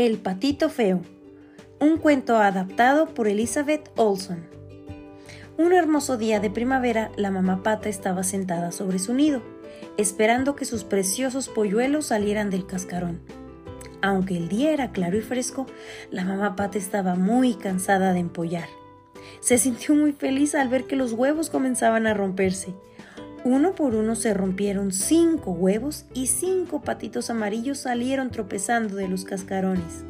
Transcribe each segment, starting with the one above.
El patito feo. Un cuento adaptado por Elizabeth Olson. Un hermoso día de primavera, la mamá pata estaba sentada sobre su nido, esperando que sus preciosos polluelos salieran del cascarón. Aunque el día era claro y fresco, la mamá pata estaba muy cansada de empollar. Se sintió muy feliz al ver que los huevos comenzaban a romperse. Uno por uno se rompieron cinco huevos y cinco patitos amarillos salieron tropezando de los cascarones.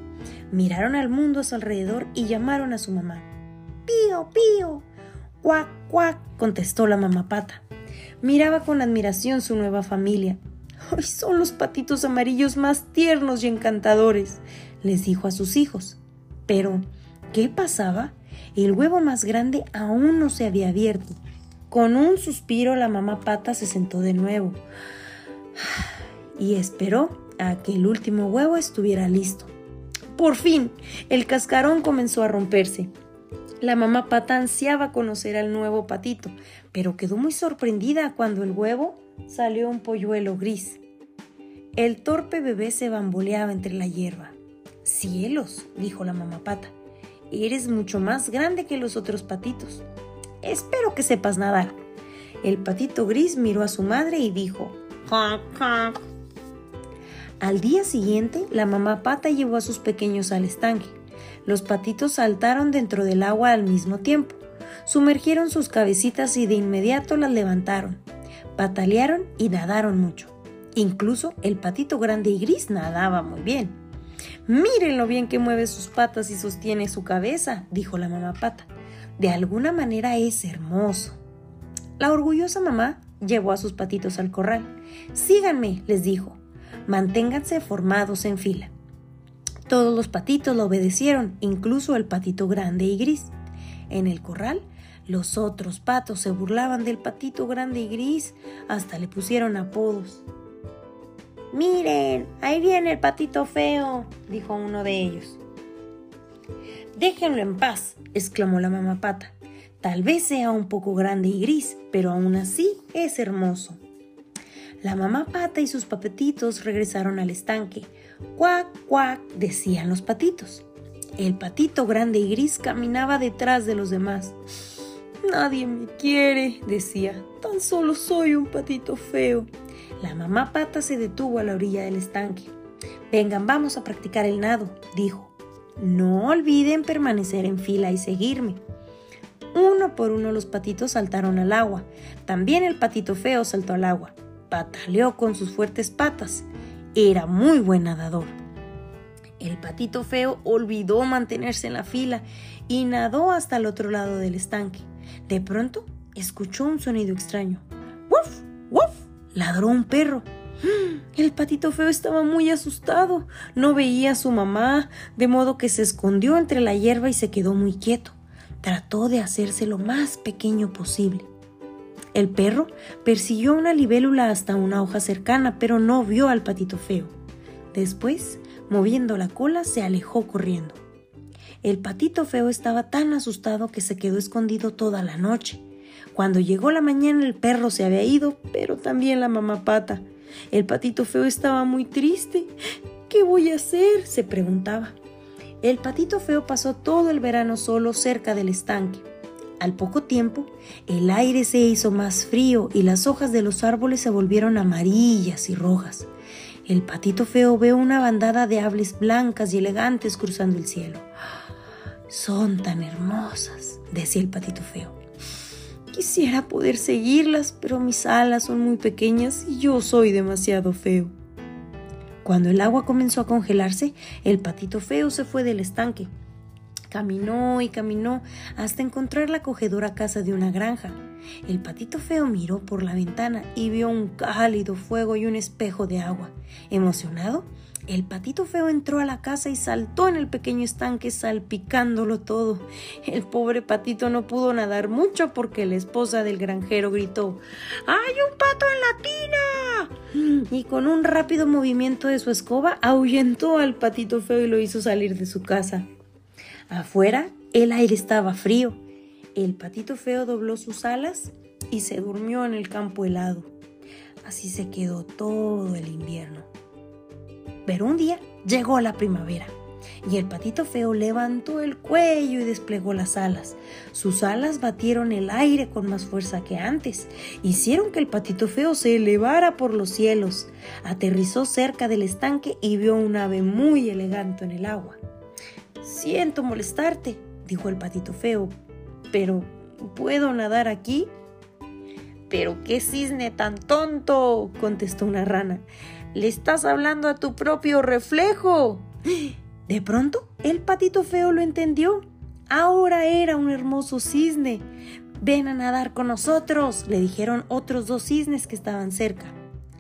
Miraron al mundo a su alrededor y llamaron a su mamá. ¡Pío, pío! ¡Cuac, cuac! contestó la mamá pata. Miraba con admiración su nueva familia. ¡Ay, son los patitos amarillos más tiernos y encantadores! les dijo a sus hijos. Pero, ¿qué pasaba? El huevo más grande aún no se había abierto con un suspiro la mamá pata se sentó de nuevo y esperó a que el último huevo estuviera listo. Por fin, el cascarón comenzó a romperse. La mamá pata ansiaba conocer al nuevo patito, pero quedó muy sorprendida cuando el huevo salió un polluelo gris. El torpe bebé se bamboleaba entre la hierba. Cielos, dijo la mamá pata, eres mucho más grande que los otros patitos. Espero que sepas nadar. El patito gris miró a su madre y dijo, Al día siguiente, la mamá pata llevó a sus pequeños al estanque. Los patitos saltaron dentro del agua al mismo tiempo. Sumergieron sus cabecitas y de inmediato las levantaron. Patalearon y nadaron mucho. Incluso el patito grande y gris nadaba muy bien. Miren lo bien que mueve sus patas y sostiene su cabeza, dijo la mamá pata. De alguna manera es hermoso. La orgullosa mamá llevó a sus patitos al corral. Síganme, les dijo. Manténganse formados en fila. Todos los patitos lo obedecieron, incluso el patito grande y gris. En el corral, los otros patos se burlaban del patito grande y gris, hasta le pusieron apodos. Miren, ahí viene el patito feo, dijo uno de ellos. Déjenlo en paz, exclamó la mamá pata. Tal vez sea un poco grande y gris, pero aún así es hermoso. La mamá pata y sus papetitos regresaron al estanque. Cuac, cuac, decían los patitos. El patito grande y gris caminaba detrás de los demás. Nadie me quiere, decía. Tan solo soy un patito feo. La mamá pata se detuvo a la orilla del estanque. Vengan, vamos a practicar el nado, dijo. No olviden permanecer en fila y seguirme. Uno por uno los patitos saltaron al agua. También el patito feo saltó al agua. Pataleó con sus fuertes patas. Era muy buen nadador. El patito feo olvidó mantenerse en la fila y nadó hasta el otro lado del estanque. De pronto escuchó un sonido extraño. ¡Wuf! ¡Wuf! ladró un perro. El patito feo estaba muy asustado. No veía a su mamá, de modo que se escondió entre la hierba y se quedó muy quieto. Trató de hacerse lo más pequeño posible. El perro persiguió una libélula hasta una hoja cercana, pero no vio al patito feo. Después, moviendo la cola, se alejó corriendo. El patito feo estaba tan asustado que se quedó escondido toda la noche. Cuando llegó la mañana el perro se había ido, pero también la mamá pata. El patito feo estaba muy triste. ¿Qué voy a hacer? se preguntaba. El patito feo pasó todo el verano solo cerca del estanque. Al poco tiempo, el aire se hizo más frío y las hojas de los árboles se volvieron amarillas y rojas. El patito feo ve una bandada de aves blancas y elegantes cruzando el cielo. Son tan hermosas, decía el patito feo. Quisiera poder seguirlas, pero mis alas son muy pequeñas y yo soy demasiado feo. Cuando el agua comenzó a congelarse, el patito feo se fue del estanque. Caminó y caminó hasta encontrar la acogedora casa de una granja. El patito feo miró por la ventana y vio un cálido fuego y un espejo de agua. Emocionado, el patito feo entró a la casa y saltó en el pequeño estanque salpicándolo todo. El pobre patito no pudo nadar mucho porque la esposa del granjero gritó ¡Hay un pato en la tina! Y con un rápido movimiento de su escoba ahuyentó al patito feo y lo hizo salir de su casa. Afuera el aire estaba frío. El patito feo dobló sus alas y se durmió en el campo helado. Así se quedó todo el invierno. Pero un día llegó la primavera. y el patito feo levantó el cuello y desplegó las alas. Sus alas batieron el aire con más fuerza que antes, hicieron que el patito feo se elevara por los cielos. Aterrizó cerca del estanque y vio un ave muy elegante en el agua. Siento molestarte, dijo el patito feo, pero ¿puedo nadar aquí? Pero qué cisne tan tonto, contestó una rana. Le estás hablando a tu propio reflejo. De pronto, el patito feo lo entendió. Ahora era un hermoso cisne. Ven a nadar con nosotros, le dijeron otros dos cisnes que estaban cerca.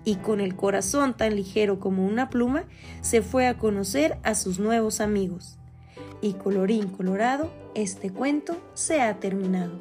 Y con el corazón tan ligero como una pluma, se fue a conocer a sus nuevos amigos. Y colorín colorado, este cuento se ha terminado.